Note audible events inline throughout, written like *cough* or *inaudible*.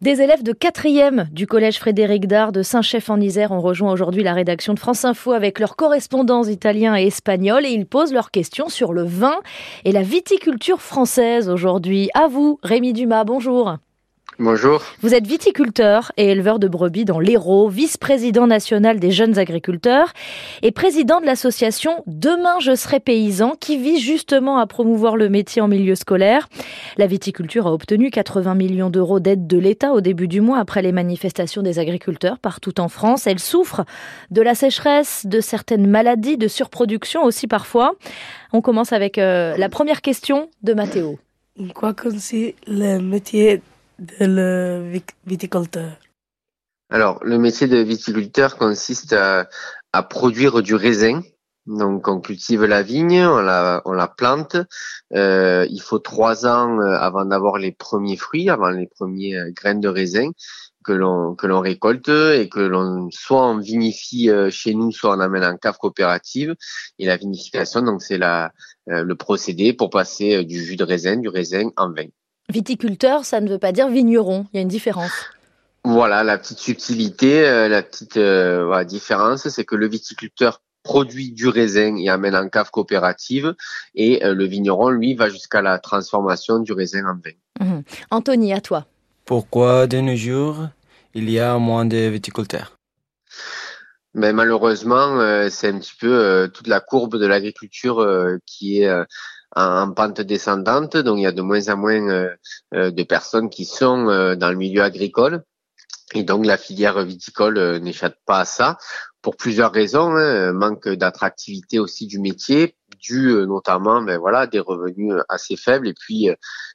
Des élèves de 4e du collège Frédéric Dard de Saint-Chef en Isère ont rejoint aujourd'hui la rédaction de France Info avec leurs correspondants italiens et espagnols et ils posent leurs questions sur le vin et la viticulture française aujourd'hui. À vous, Rémi Dumas, bonjour. Bonjour. Vous êtes viticulteur et éleveur de brebis dans l'Hérault, vice-président national des jeunes agriculteurs et président de l'association Demain je serai paysan qui vise justement à promouvoir le métier en milieu scolaire. La viticulture a obtenu 80 millions d'euros d'aide de l'État au début du mois après les manifestations des agriculteurs partout en France. Elle souffre de la sécheresse, de certaines maladies, de surproduction aussi parfois. On commence avec euh, la première question de Mathéo. Quoi consiste le métier Alors, le métier de viticulteur consiste à, produire du raisin. Donc, on cultive la vigne, on la, on la plante. Euh, il faut trois ans euh, avant d'avoir les premiers fruits, avant les premiers euh, graines de raisin que l'on que l'on récolte et que l'on soit on vinifie chez nous, soit on amène en cave coopérative. Et la vinification, donc c'est la le procédé pour passer du jus de raisin, du raisin en vin. Viticulteur, ça ne veut pas dire vigneron. Il y a une différence. Voilà, la petite subtilité, euh, la petite euh, différence, c'est que le viticulteur produit du raisin et amène en cave coopérative, et euh, le vigneron, lui, va jusqu'à la transformation du raisin en vin. Mhm. Anthony, à toi. Pourquoi de nos jours il y a moins de viticulteurs? Mais malheureusement, c'est un petit peu toute la courbe de l'agriculture qui est en, pente descendante, donc il y a de moins en moins euh, euh, de personnes qui sont euh, dans le milieu agricole. Et donc la filière viticole n'échappe pas à ça pour plusieurs raisons, hein, manque d'attractivité aussi du métier, dû notamment ben voilà des revenus assez faibles et puis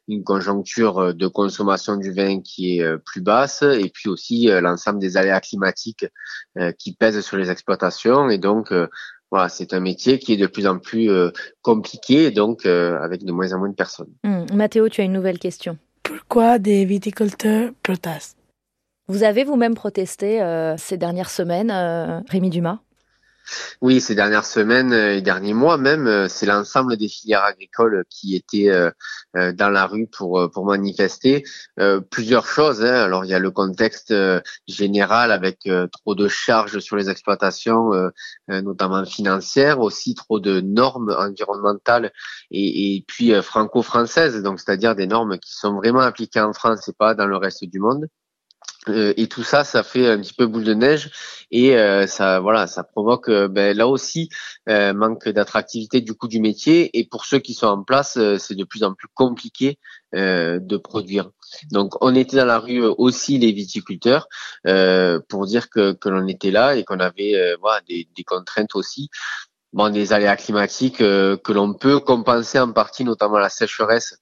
une conjoncture de consommation du vin qui est plus basse et puis aussi l'ensemble des aléas climatiques qui pèsent sur les exploitations. Et donc voilà, c'est un métier qui est de plus en plus euh, compliqué, donc euh, avec de moins en moins de personnes. Hum, Mathéo, tu as une nouvelle question. Pourquoi des viticulteurs protestent? Vous avez vous-même protesté euh, ces dernières semaines, Rémi Dumas? Oui, ces dernières semaines et derniers mois même, euh, c'est l'ensemble des filières agricoles qui étaient euh, euh, dans la rue pour pour manifester. Plusieurs choses. Hein. Alors il y a le contexte général avec trop de charges sur les exploitations, notamment financières, aussi trop de normes environnementales et, et puis franco-françaises, donc c'est-à-dire des normes qui sont vraiment appliquées en France et pas dans le reste du monde. Euh, et tout ça, ça fait un petit peu boule de neige et euh, ça, voilà, ça provoque euh, ben, là aussi manque d'attractivité du coup du métier. Et pour ceux qui sont en place, c'est de plus en plus compliqué de produire. Donc, on était dans la rue aussi les viticulteurs pour dire que, que l'on était là et qu'on avait voilà des, des contraintes aussi. Bon, des aléas climatiques que l'on peut compenser en partie, notamment la sécheresse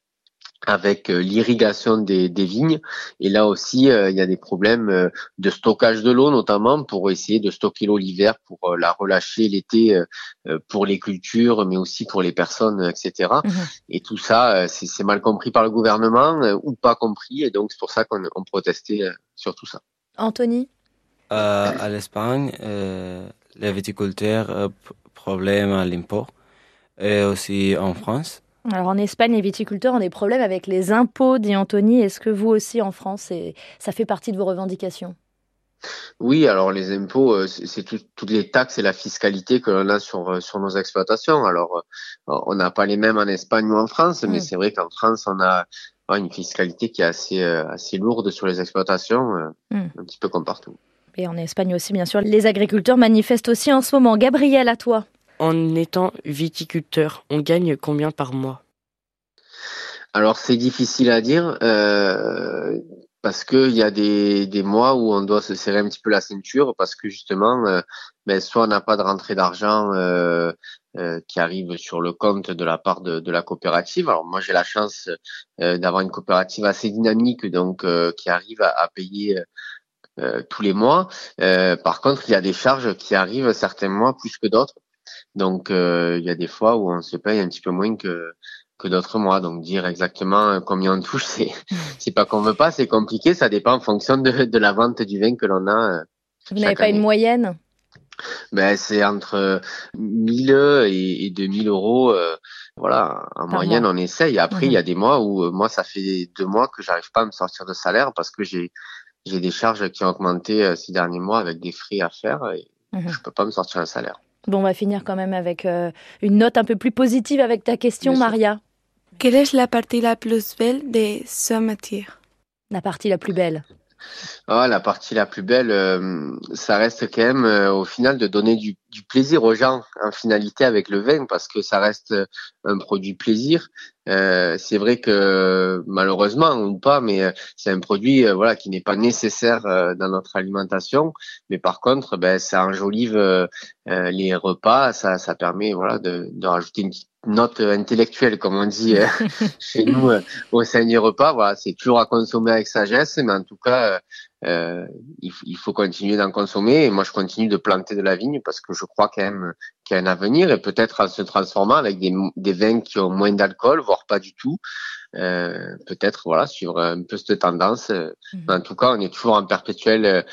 avec euh, l'irrigation des, vignes. Et là aussi, euh, il y a des problèmes euh, de stockage de l'eau, notamment pour essayer de stocker l'eau l'hiver, pour la relâcher l'été pour les cultures, mais aussi pour les personnes, etc. Mhm. Et tout ça, c'est mal compris par le gouvernement ou pas compris. Et donc, c'est pour ça qu'on protestait sur tout ça. Anthony? À l'Espagne, les viticulteurs problème à l'import. Et aussi en France, alors en Espagne, les viticulteurs ont des problèmes avec les impôts, dit Anthony. Est-ce que vous aussi en France, ça fait partie de vos revendications? Oui, alors les impôts, euh, c'est toutes les taxes et la fiscalité que l'on a sur, euh, sur nos exploitations. Alors, euh, on n'a pas les mêmes en Espagne ou en France, mais c'est vrai qu'en France, on a une fiscalité qui est assez, assez lourde sur les exploitations, mm. un petit peu comme partout. Et en Espagne aussi, bien sûr. Les agriculteurs manifestent aussi en ce moment. Gabriel, à toi. En étant viticulteur, on gagne combien par mois? Alors c'est difficile à dire euh, parce qu'il y a des, mois où on doit se serrer un petit peu la ceinture parce que justement, euh, ben, soit on n'a pas de rentrée d'argent euh, qui arrive sur le compte de la part de, de la coopérative. Alors moi j'ai la chance d'avoir une coopérative assez dynamique donc qui arrive à, à payer tous les mois. par contre, il y a des charges qui arrivent certains mois plus que d'autres. Donc euh, il y a des fois où on se paye un petit peu moins que que d'autres mois. Donc dire exactement combien on touche, *laughs* c'est c'est pas qu'on veut pas, c'est compliqué. Ça dépend en fonction de, de la vente du vin que l'on a. Euh, Vous n'avez pas une moyenne? Ben, c'est entre 1000 et, et 2000 euros. Euh, voilà, en Par moyenne, mois. on essaye. Après, il Mhm. y a des mois où, euh, moi, ça fait deux mois que j'arrive pas à me sortir de salaire parce que j'ai j'ai des charges qui ont augmenté euh, ces derniers mois avec des frais à faire et Mhm. je peux pas me sortir un salaire. Bon, on va finir quand même avec euh, une note un peu plus positive avec ta question. Maria. Quelle est la partie la plus belle de ce métier La partie la plus belle. Ah, la partie la plus belle, euh, ça reste quand même euh, au final de donner du, du plaisir aux gens en finalité avec le vin parce que ça reste un produit plaisir. Euh, c'est vrai que malheureusement ou pas, mais euh, c'est un produit euh, voilà qui n'est pas nécessaire euh, dans notre alimentation, mais par contre, ben ça enjolive euh, les repas, ça ça permet voilà de, de rajouter une petite note intellectuelle comme on dit *laughs* chez nous euh, au sein des repas. Voilà, c'est toujours à consommer avec sagesse, mais en tout cas euh, il, il faut continuer d'en consommer. Et moi, je continue de planter de la vigne parce que je crois quand même qu'il y a un avenir et peut-être en se transformant avec des, des vins qui ont moins d'alcool, voire pas du tout. Euh, peut-être voilà suivre un peu cette tendance. Mais en tout cas, on est toujours en perpétuelle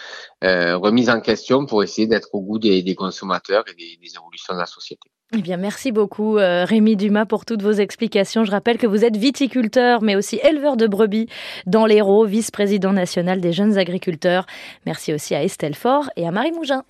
euh, remise en question pour essayer d'être au goût des, des consommateurs et des, des évolutions de la société. Eh bien, merci beaucoup, euh, Rémi Dumas, pour toutes vos explications. Je rappelle que vous êtes viticulteur, mais aussi éleveur de brebis dans l'Hérault, vice-président national des jeunes agriculteurs. Merci aussi à Estelle Faure et à Marie Mougin.